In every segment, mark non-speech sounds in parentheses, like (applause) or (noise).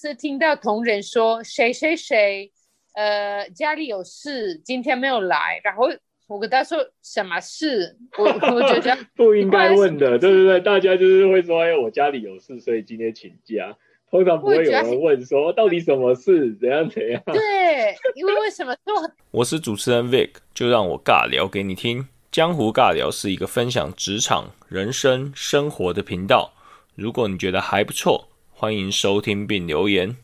次听到同仁说谁谁谁，呃，家里有事，今天没有来，然后我跟他说什么事，我 (laughs) 我觉得不应该问的，对对对，大家就是会说，哎，我家里有事，所以今天请假。通常不会有人问说到底什么事，怎样怎样。对，因为为什么做？我是主持人 Vic，就让我尬聊给你听。江湖尬聊是一个分享职场、人生、生活的频道。如果你觉得还不错，欢迎收听并留言。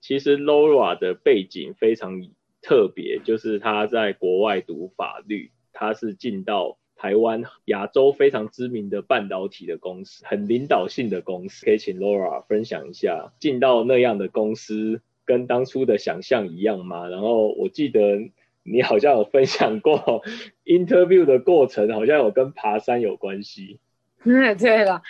其实 Laura 的背景非常特别，就是她在国外读法律，她是进到台湾亚洲非常知名的半导体的公司，很领导性的公司。可以请 Laura 分享一下进到那样的公司。跟当初的想象一样吗？然后我记得你好像有分享过 (laughs) interview 的过程，好像有跟爬山有关系。(laughs) 嗯，对了，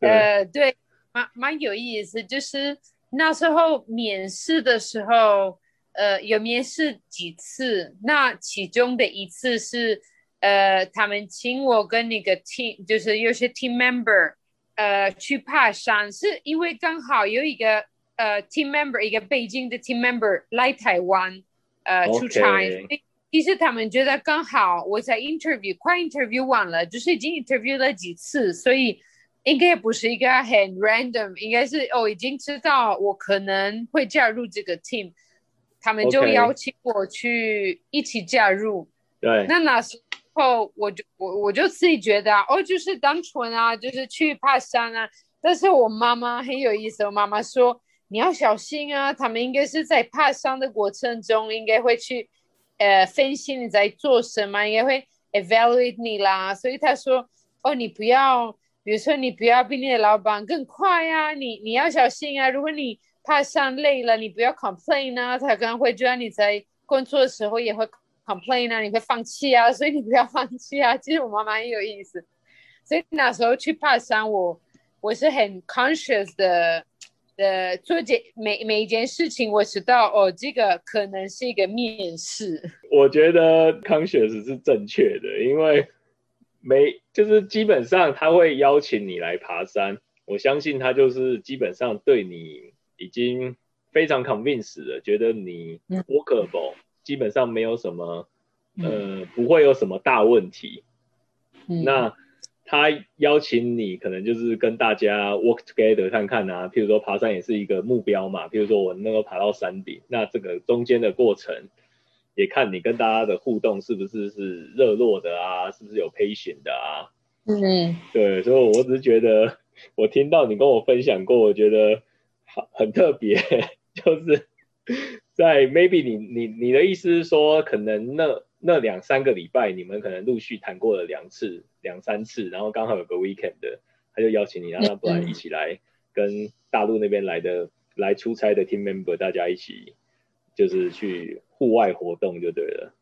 呃，对，蛮蛮有意思。就是那时候面试的时候，呃，有面试几次，那其中的一次是，呃，他们请我跟那个 team，就是有些 team member，呃，去爬山，是因为刚好有一个。呃，team member 一个北京的 team member 来台湾，呃，出差。其实他们觉得刚好我在 interview 快 interview 完了，就是已经 interview 了几次，所以应该不是一个很 random，应该是哦已经知道我可能会加入这个 team，他们就邀请我去一起加入。对。那那时候我就我我就自己觉得哦，就是单纯啊，就是去爬山啊。但是我妈妈很有意思，我妈妈说。你要小心啊！他们应该是在爬山的过程中，应该会去呃分析你在做什么，应该会 evaluate 你啦。所以他说：“哦，你不要，比如说你不要比你的老板更快呀，你你要小心啊。如果你爬山累了，你不要 complain 啊。他可能会觉得你在工作的时候也会 complain 啊，你会放弃啊。所以你不要放弃啊。其实我妈妈很有意思，所以那时候去爬山，我我是很 conscious 的。”呃，做件每每一件事情，我知道哦，这个可能是一个面试。(laughs) 我觉得 conscious 是正确的，因为没就是基本上他会邀请你来爬山，我相信他就是基本上对你已经非常 convinced 了，觉得你 workable，基本上没有什么呃不会有什么大问题。那他邀请你，可能就是跟大家 work together 看看啊。譬如说爬山也是一个目标嘛。譬如说我能够爬到山顶，那这个中间的过程，也看你跟大家的互动是不是是热络的啊，是不是有 patient 的啊？嗯，对。所以我只是觉得，我听到你跟我分享过，我觉得好很特别，(laughs) 就是在 maybe 你你你的意思是说，可能那。那两三个礼拜，你们可能陆续谈过了两次、两三次，然后刚好有个 weekend 的，他就邀请你，让他不然一起来跟大陆那边来的来出差的 team member，大家一起就是去户外活动就对了。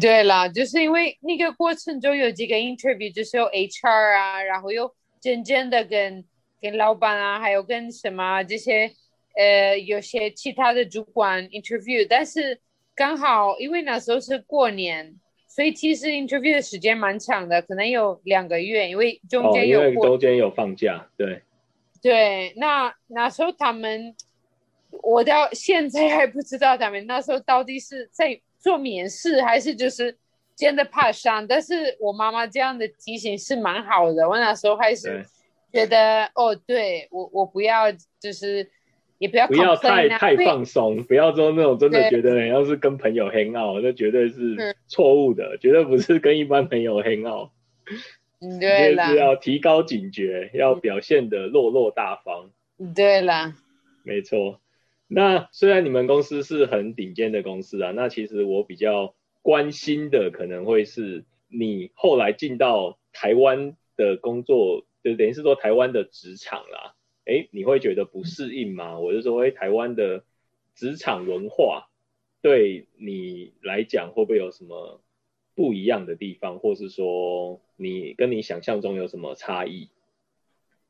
对啦，就是因为那个过程中有几个 interview，就是有 HR 啊，然后又真正的跟跟老板啊，还有跟什么这些呃有些其他的主管 interview，但是。刚好，因为那时候是过年，所以其实 interview 的时间蛮长的，可能有两个月，因为中间有中间有放假，对。对，那那时候他们，我到现在还不知道他们那时候到底是在做面试，还是就是真的怕伤。但是我妈妈这样的提醒是蛮好的，我那时候还是觉得，哦，对我我不要就是。也不要不要太太放松，不要说那种真的觉得要是跟朋友 hang out，那绝对是错误的，绝对不是跟一般朋友 hang out。嗯，对啦，是要提高警觉，要表现的落落大方。对啦，没错。那虽然你们公司是很顶尖的公司啊，那其实我比较关心的可能会是你后来进到台湾的工作，就等于是说台湾的职场啦。哎，你会觉得不适应吗？我就说，哎，台湾的职场文化对你来讲会不会有什么不一样的地方，或是说你跟你想象中有什么差异？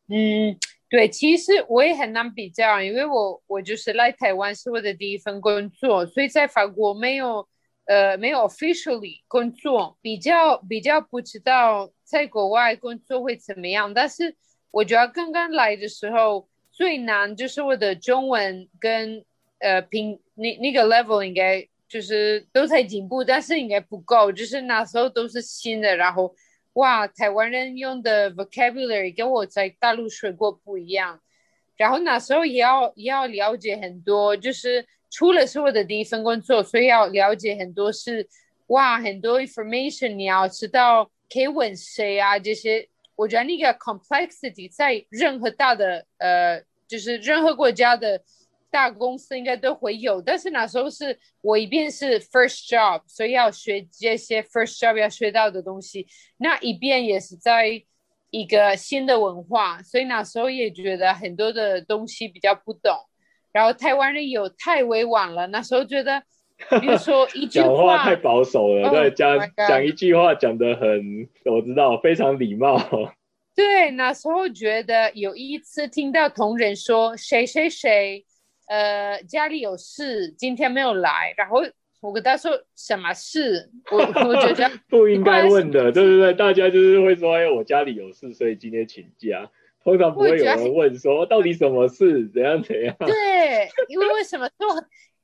嗯，对，其实我也很难比较，因为我我就是来台湾是我的第一份工作，所以在法国没有呃没有 officially 工作，比较比较不知道在国外工作会怎么样。但是我觉得刚刚来的时候最难就是我的中文跟呃平那那个 level 应该就是都在进步，但是应该不够，就是那时候都是新的，然后哇，台湾人用的 vocabulary 跟我在大陆学过不一样。然后那时候也要也要了解很多，就是除了是我的第一份工作，所以要了解很多是哇，很多 information 你要知道可以问谁啊这些。我觉得那个 complexity 在任何大的呃，就是任何国家的大公司应该都会有。但是那时候是我一边是 first job，所以要学这些 first job 要学到的东西，那一边也是在。一个新的文化，所以那时候也觉得很多的东西比较不懂。然后台湾人有太委婉了，那时候觉得，(laughs) 比如说一句话太保守了，对，讲讲一句话讲的很，我知道非常礼貌。对，那时候觉得有一次听到同仁说谁谁谁，呃，家里有事，今天没有来，然后。我跟他说什么事？我 (laughs) 我觉得 (laughs) 不应该问的，对对对，大家就是会说，哎，我家里有事，所以今天请假。通常不会有人问说，到底什么事，怎样怎样？对，因为为什么？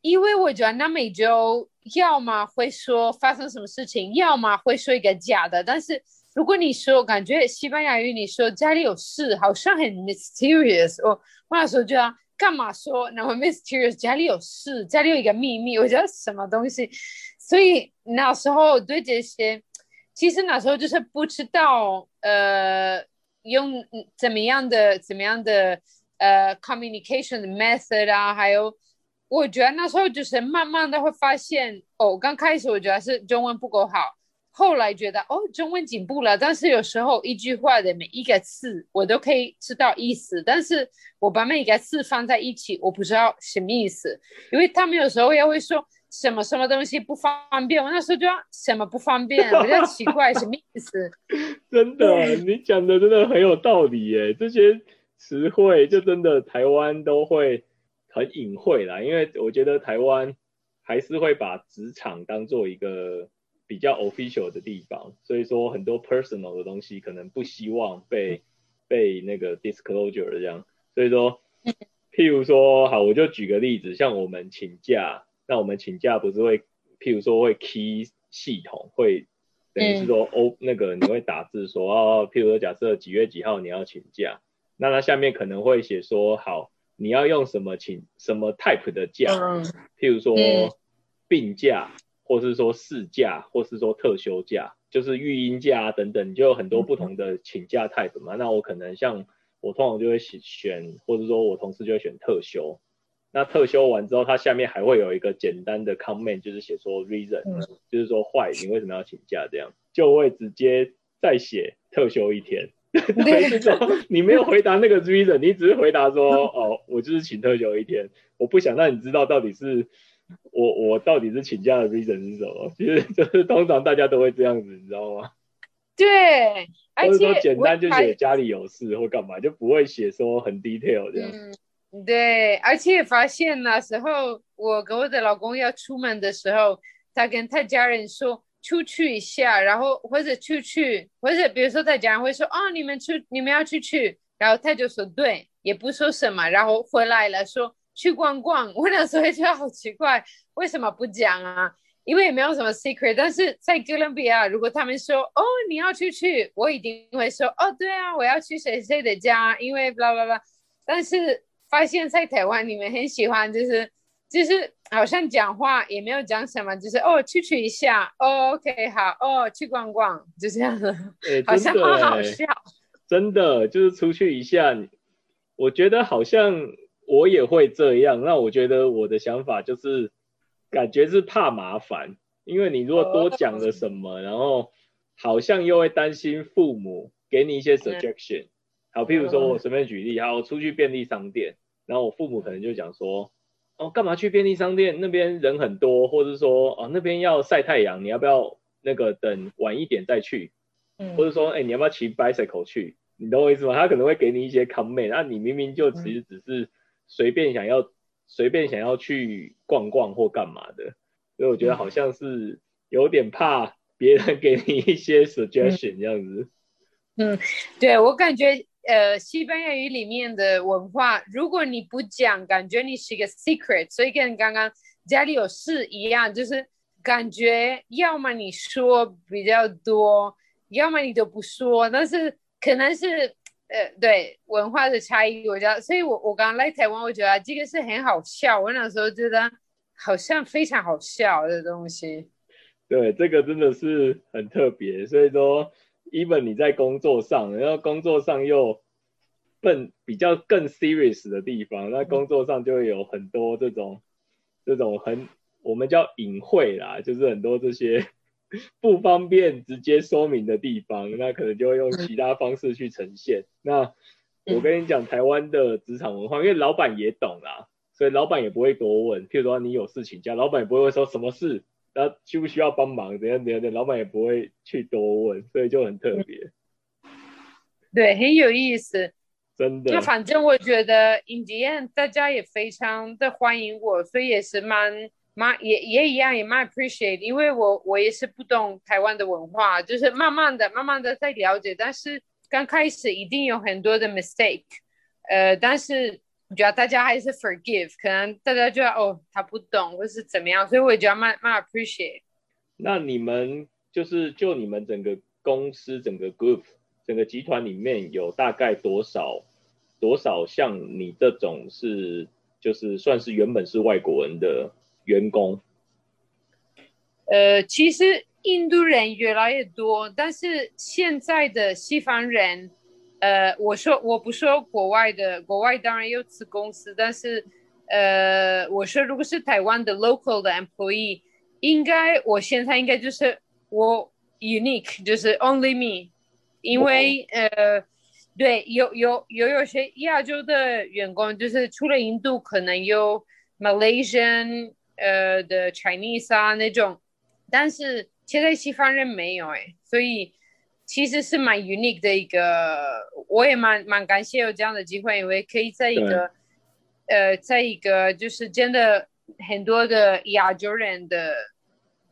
因为我觉得南美洲要么会说发生什么事情，要么会说一个假的。但是如果你说，感觉西班牙语你说家里有事，好像很 mysterious。我我那时候就要。干嘛说那么 mysterious？家里有事，家里有一个秘密，我觉得什么东西？所以那时候对这些，其实那时候就是不知道，呃，用怎么样的怎么样的呃 communication method 啊，还有，我觉得那时候就是慢慢的会发现，哦，刚开始我觉得是中文不够好。后来觉得哦，中文进步了，但是有时候一句话的每一个字我都可以知道意思，但是我把每一个字放在一起，我不知道什么意思，因为他们有时候也会说什么什么东西不方便，我那时候就要什么不方便，(laughs) 我就奇怪什么意思。真的，你讲的真的很有道理耶，这些词汇就真的台湾都会很隐晦啦，因为我觉得台湾还是会把职场当做一个。比较 official 的地方，所以说很多 personal 的东西可能不希望被被那个 disclosure 这样，所以说，譬如说，好，我就举个例子，像我们请假，那我们请假不是会，譬如说会 key 系统会，等于是说哦那个你会打字说，哦，譬如说假设几月几号你要请假，那它下面可能会写说，好，你要用什么请什么 type 的假，譬如说病假。或是说事假，或是说特休假，就是育婴假等等，就有很多不同的请假 type 嘛。那我可能像我通常就会选，或者说我同事就会选特休。那特休完之后，它下面还会有一个简单的 comment，就是写说 reason，就是说坏你为什么要请假，这样就会直接再写特休一天。(laughs) 对，这种你没有回答那个 reason，你只是回答说哦，我就是请特休一天，我不想让你知道到底是。我我到底是请假的 reason 是什么？其实就是 (laughs) 通常大家都会这样子，你知道吗？对，(laughs) 而且说简单就写家里有事或干嘛，就不会写说很 detail 这样。嗯，对，而且发现那时候我跟我的老公要出门的时候，他跟他家人说出去一下，然后或者出去，或者比如说他家会说哦，你们出你们要出去，然后他就说对，也不说什么，然后回来了说。去逛逛，我那时候觉得好奇怪，为什么不讲啊？因为也没有什么 secret。但是在哥伦比亚，如果他们说哦你要出去，我一定会说哦对啊，我要去谁谁的家，因为 blah blah blah。但是发现，在台湾你们很喜欢，就是就是好像讲话也没有讲什么，就是哦出去一下，哦 OK 好，哦去逛逛，就这样子，好像好好笑。真的就是出去一下，我觉得好像。我也会这样，那我觉得我的想法就是，感觉是怕麻烦，因为你如果多讲了什么，然后好像又会担心父母给你一些 suggestion。好，譬如说我随便举例，好，我出去便利商店，然后我父母可能就讲说，哦，干嘛去便利商店？那边人很多，或者说，哦，那边要晒太阳，你要不要那个等晚一点再去？嗯，或者说，哎，你要不要骑 bicycle 去？你懂我意思吗？他可能会给你一些 comment，那你明明就其实只是。随便想要随便想要去逛逛或干嘛的，所以我觉得好像是有点怕别人给你一些 suggestion 这样子。嗯，对我感觉，呃，西班牙语里面的文化，如果你不讲，感觉你是一个 secret，所以跟刚刚家里有事一样，就是感觉要么你说比较多，要么你都不说，但是可能是。呃，对文化的差异，我觉得，所以我我刚刚来台湾，我觉得这个是很好笑。我那时候觉得好像非常好笑的东西。对，这个真的是很特别。所以说，even 你在工作上，然后工作上又更比较更 serious 的地方，那工作上就会有很多这种这种很我们叫隐晦啦，就是很多这些。不方便直接说明的地方，那可能就会用其他方式去呈现。那我跟你讲，台湾的职场文化，因为老板也懂啦，所以老板也不会多问。譬如说你有事请假，老板也不会说什么事，那需不需要帮忙？怎样怎样的，老板也不会去多问，所以就很特别。对，很有意思，真的。那反正我觉得 in the end 大家也非常的欢迎我，所以也是蛮。蛮也也一样，也蛮 appreciate，因为我我也是不懂台湾的文化，就是慢慢的、慢慢的在了解，但是刚开始一定有很多的 mistake，呃，但是我觉得大家还是 forgive，可能大家觉得哦他不懂或是怎么样，所以我也觉得蛮蛮 appreciate。那你们就是就你们整个公司、整个 group、整个集团里面有大概多少多少像你这种是就是算是原本是外国人的？员工，呃，其实印度人越来越多，但是现在的西方人，呃，我说我不说国外的，国外当然有子公司，但是，呃，我说如果是台湾的 local 的 employee，应该我现在应该就是我 unique，就是 only me，因为呃，对，有有有有些亚洲的员工，就是除了印度，可能有 Malaysian。呃的 Chinese 啊那种，但是现在西方人没有哎，所以其实是蛮 unique 的一个，我也蛮蛮感谢有这样的机会，因为可以在一个呃在一个就是真的很多的亚洲人的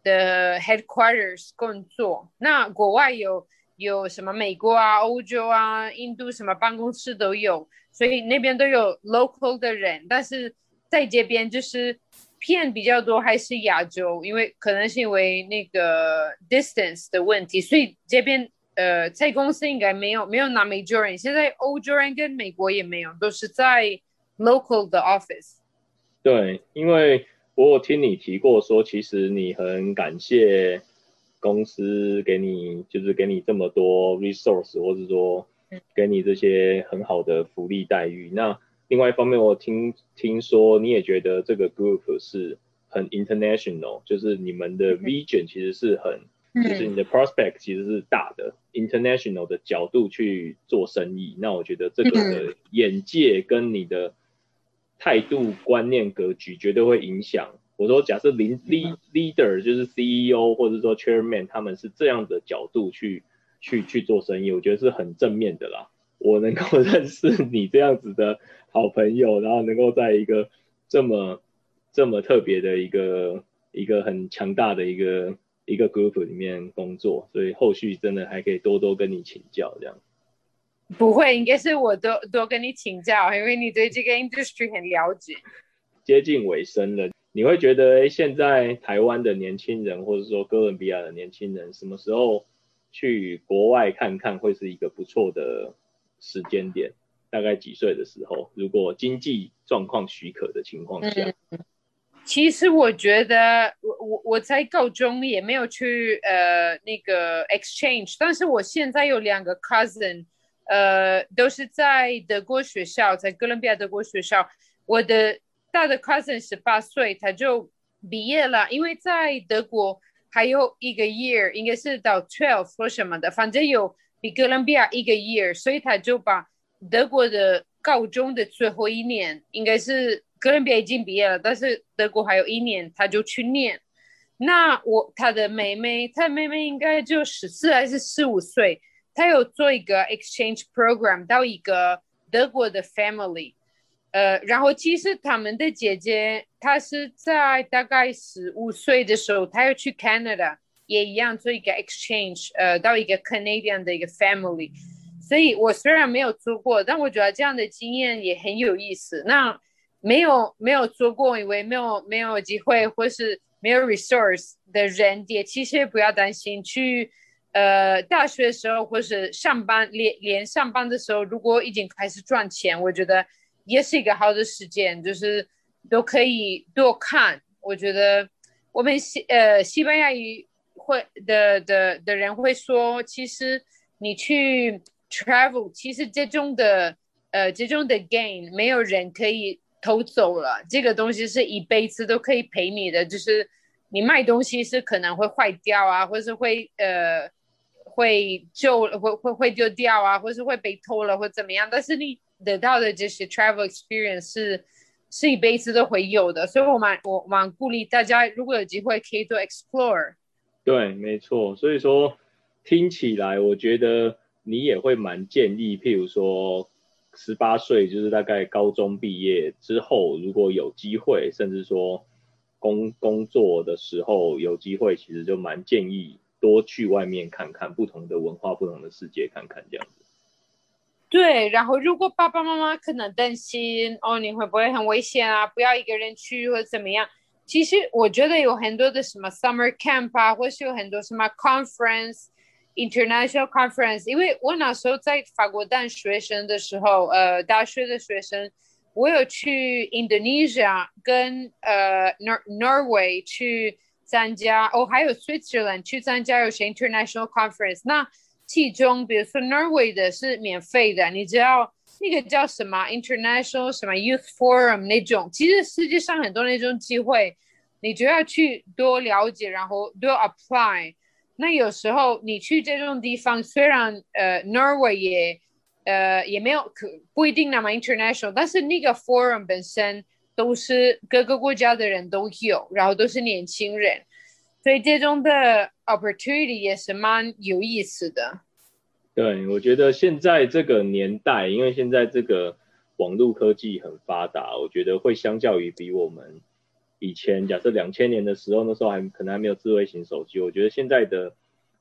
的 headquarters 工作。那国外有有什么美国啊、欧洲啊、印度什么办公室都有，所以那边都有 local 的人，但是在这边就是。片比较多还是亚洲？因为可能是因为那个 distance 的问题，所以这边呃在公司应该没有没有拿美洲人。现在欧洲人跟美国也没有，都是在 local 的 office。对，因为我有听你提过说，其实你很感谢公司给你就是给你这么多 resource，或者说给你这些很好的福利待遇。那另外一方面，我听听说你也觉得这个 group 是很 international，就是你们的 vision 其实是很，就是你的 prospect 其实是大的 international 的角度去做生意。那我觉得这个的眼界跟你的态度、观念、格局绝对会影响。我说，假设领 leader 就是 CEO 或者说 chairman，他们是这样的角度去去去做生意，我觉得是很正面的啦。我能够认识你这样子的好朋友，然后能够在一个这么这么特别的一个一个很强大的一个一个 group 里面工作，所以后续真的还可以多多跟你请教这样。不会，应该是我多多跟你请教，因为你对这个 industry 很了解。接近尾声了，你会觉得哎，现在台湾的年轻人，或者说哥伦比亚的年轻人，什么时候去国外看看会是一个不错的？时间点大概几岁的时候？如果经济状况许可的情况下，其实我觉得我我我在高中也没有去呃那个 exchange，但是我现在有两个 cousin，呃，都是在德国学校，在哥伦比亚德国学校。我的大的 cousin 十八岁，他就毕业了，因为在德国还有一个 year，应该是到 twelve 或什么的，反正有。比哥伦比亚一个 year，所以他就把德国的高中的最后一年，应该是哥伦比亚已经毕业了，但是德国还有一年，他就去念。那我他的妹妹，他妹妹应该就十四还是十五岁，他有做一个 exchange program 到一个德国的 family，呃，然后其实他们的姐姐，她是在大概十五岁的时候，她要去 Canada，也一样做一个 exchange，呃，到一个 Canadian 的一个 family。所以我虽然没有做过，但我觉得这样的经验也很有意思。那没有没有做过，因为没有没有机会或是没有 resource 的人，也其实不要担心。去呃大学的时候或是上班连连上班的时候，如果已经开始赚钱，我觉得。也是一个好的时间，就是都可以多看。我觉得我们西呃西班牙语会的的的人会说，其实你去 travel，其实这种的呃这种的 gain 没有人可以偷走了。这个东西是一辈子都可以陪你的，就是你卖东西是可能会坏掉啊，或是会呃会旧会会会丢掉啊，或是会被偷了或怎么样，但是你。得到的这些 travel experience 是是一辈子都会有的，所以我蛮我蛮鼓励大家，如果有机会可以做 explore。对，没错。所以说听起来，我觉得你也会蛮建议，譬如说十八岁就是大概高中毕业之后，如果有机会，甚至说工工作的时候有机会，其实就蛮建议多去外面看看不同的文化、不同的世界看看这样子。对，然后如果爸爸妈妈可能担心哦，你会不会很危险啊？不要一个人去或者怎么样？其实我觉得有很多的什么 summer camp 啊，或是有很多什么 conference、international conference。因为我那时候在法国当学生的时候，呃，大学的学生，我有去 Indonesia 跟呃 Nor Norway 去参加，哦，还有 Switzerland 去参加有些 international conference。那其中，比如说 Norway 的是免费的，你只要那个叫什么 International 什么 Youth Forum 那种，其实世界上很多那种机会，你就要去多了解，然后多 apply。那有时候你去这种地方，虽然呃 Norway 也呃也没有可不一定那么 international，但是那个 forum 本身都是各个国家的人都有，然后都是年轻人。所以这种的 opportunity 也是蛮有意思的。对，我觉得现在这个年代，因为现在这个网络科技很发达，我觉得会相较于比我们以前，假设两千年的时候，那时候还可能还没有智慧型手机，我觉得现在的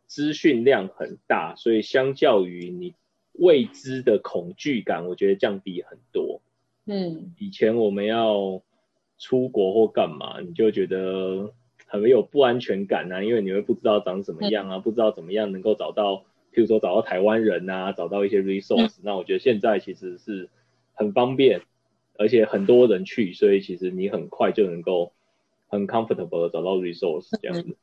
资讯量很大，所以相较于你未知的恐惧感，我觉得降低很多。嗯，以前我们要出国或干嘛，你就觉得。很有不安全感啊，因为你会不知道长什么样啊，不知道怎么样能够找到，譬如说找到台湾人啊，找到一些 resource。那我觉得现在其实是很方便，而且很多人去，所以其实你很快就能够很 comfortable 的找到 resource 这样子。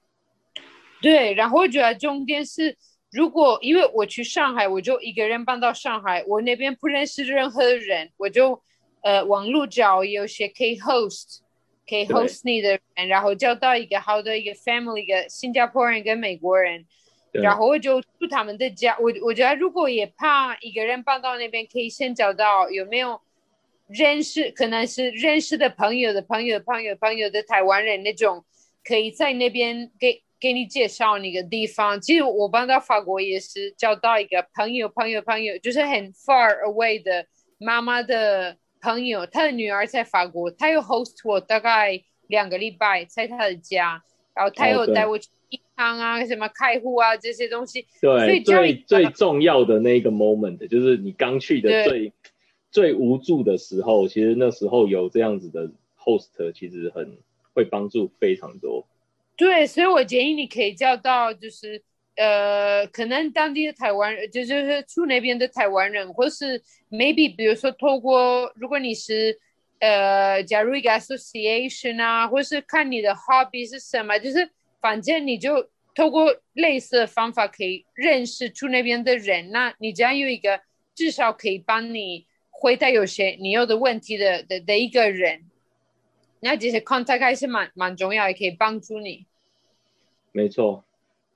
对，然后我觉得重点是，如果因为我去上海，我就一个人搬到上海，我那边不认识任何人，我就呃网络找有些可以 host。可以 host 你的人，然后交到一个好的一个 family，一个新加坡人跟美国人，然后我就住他们的家。我我觉得如果也怕一个人搬到那边，可以先找到有没有认识，可能是认识的朋友的朋友朋友朋友的台湾人那种，可以在那边给给你介绍那个地方。其实我搬到法国也是交到一个朋友朋友朋友，就是很 far away 的妈妈的。朋友，她的女儿在法国，她又 host 我大概两个礼拜在她的家，然后她又带我去银行啊，什么开户啊这些东西。对，最最重要的那个 moment 就是你刚去的最最无助的时候，其实那时候有这样子的 host，其实很会帮助非常多。对，所以我建议你可以叫到就是。呃，可能当地的台湾人，就就是住那边的台湾人，或是 maybe 比如说透过，如果你是呃加入一个 association 啊，或是看你的 hobby 是什么，就是反正你就透过类似的方法可以认识住那边的人，那你只要有一个至少可以帮你回答有些你有的问题的的的一个人，那这些 contact 还是蛮蛮重要，也可以帮助你。没错。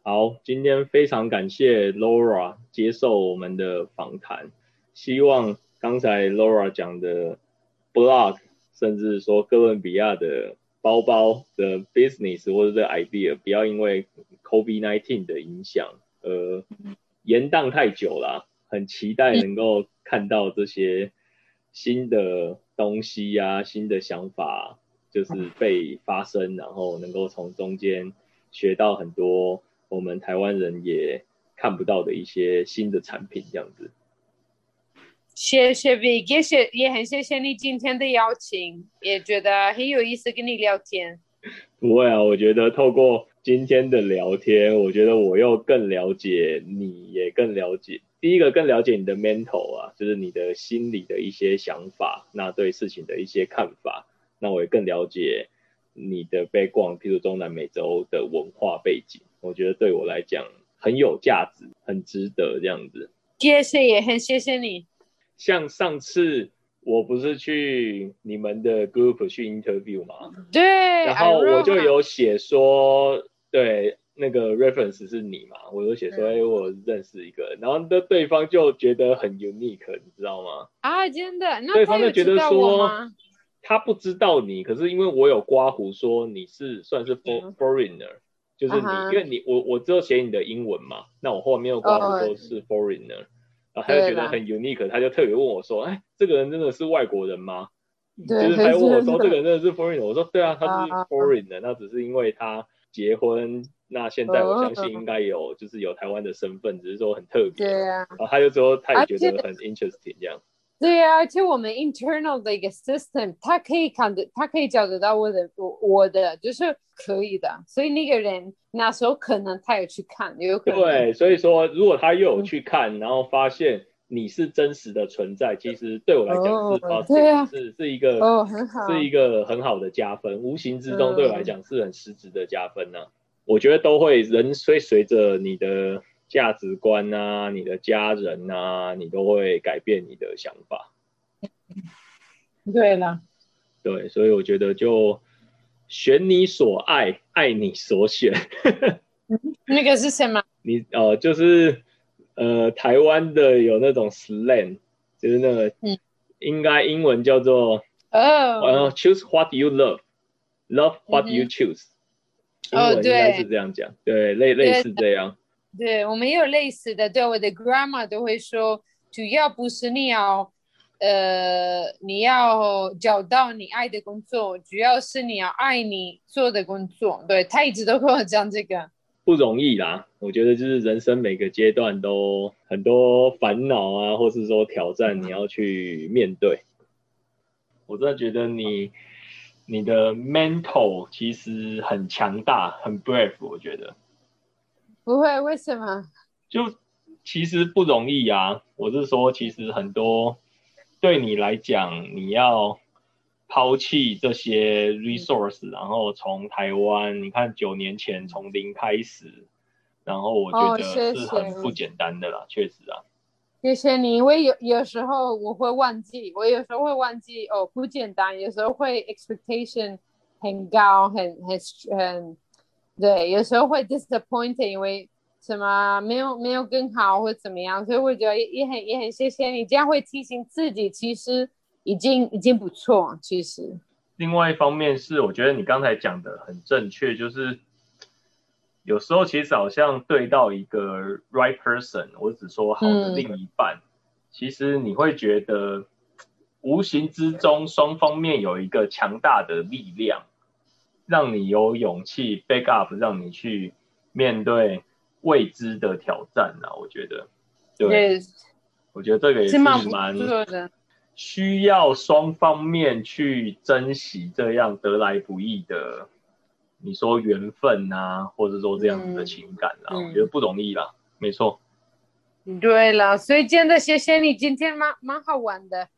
好，今天非常感谢 Laura 接受我们的访谈。希望刚才 Laura 讲的 blog，甚至说哥伦比亚的包包的 business 或者这 idea，不要因为 COVID-19 的影响而延宕太久了。很期待能够看到这些新的东西呀、新的想法，就是被发生，然后能够从中间学到很多我们台湾人也看不到的一些新的产品，这样子。谢谢 V，也谢也很谢谢你今天的邀请，也觉得很有意思跟你聊天。不会啊，我觉得透过今天的聊天，我觉得我又更了解你，也更了解第一个更了解你的 mental 啊，就是你的心理的一些想法，那对事情的一些看法，那我也更了解你的被逛，譬如中南美洲的文化背景，我觉得对我来讲很有价值，很值得这样子。谢谢，也很谢谢你。像上次我不是去你们的 group 去 interview 吗？对，然后我就有写说，对，那个 reference 是你嘛，我就写说，哎，我认识一个，然后的对方就觉得很 unique，你知道吗？啊，真的，那对方就觉得说，他不知道你，可是因为我有刮胡说你是算是 for foreigner，就是你，因为你我我只有写你的英文嘛，那我后面又刮胡说是 foreigner 然后。他就觉得很 unique，他就特别问我说：“哎，这个人真的是外国人吗？”就是他问我说：“这个人真的是 foreigner？” 我说：“对啊，他是 foreigner，那只是因为他结婚，那现在我相信应该有就是有台湾的身份，只是说很特别。”对啊，然后他就说他也觉得很 interesting 这样。对啊，而且我们 internal 的一个 system，他可以看的，他可以找得到我的我我的，就是可以的。所以那个人那时候可能他有去看，也有可能。对，所以说如果他又有去看，然后发现你是真实的存在，其实对我来讲是啊，是是一个哦很好，是一个很好的加分，无形之中对我来讲是很实质的加分呢。我觉得都会人随随着你的。价值观啊，你的家人啊，你都会改变你的想法。(laughs) 对啦，对，所以我觉得就选你所爱，爱你所选。那个是什么？(laughs) 你呃，就是呃，台湾的有那种 slang，就是那个，应该英文叫做哦，choose what you love，love what you choose。英文应该是这样讲，对，类类似这样。对我们也有类似的，对我的 grandma 都会说，主要不是你要，呃，你要找到你爱的工作，主要是你要爱你做的工作。对他一直都跟我讲这个，不容易啦。我觉得就是人生每个阶段都很多烦恼啊，或是说挑战，你要去面对。我真的觉得你你的 mental 其实很强大，很 brave，我觉得。不会，为什么？就其实不容易啊！我是说，其实很多对你来讲，你要抛弃这些 resource，然后从台湾，你看九年前从零开始，然后我觉得是很不简单的啦，确实啊。谢谢你，因为有有时候我会忘记，我有时候会忘记哦，不简单，有时候会 expectation 很高，很很很。对，有时候会 disappointed，因为什么没有没有更好或怎么样，所以我觉得也也很也很谢谢你，这样会提醒自己，其实已经已经不错。其实，另外一方面是，我觉得你刚才讲的很正确，就是有时候其实好像对到一个 right person，我只说好的另一半，其实你会觉得无形之中双方面有一个强大的力量。让你有勇气 back up，让你去面对未知的挑战啊！我觉得，对，我觉得这个也是蛮需要双方面去珍惜这样得来不易的，你说缘分啊，或者说这样子的情感啊，我觉得不容易啦，没错。对了，所以真的谢谢你，今天蛮蛮好玩的。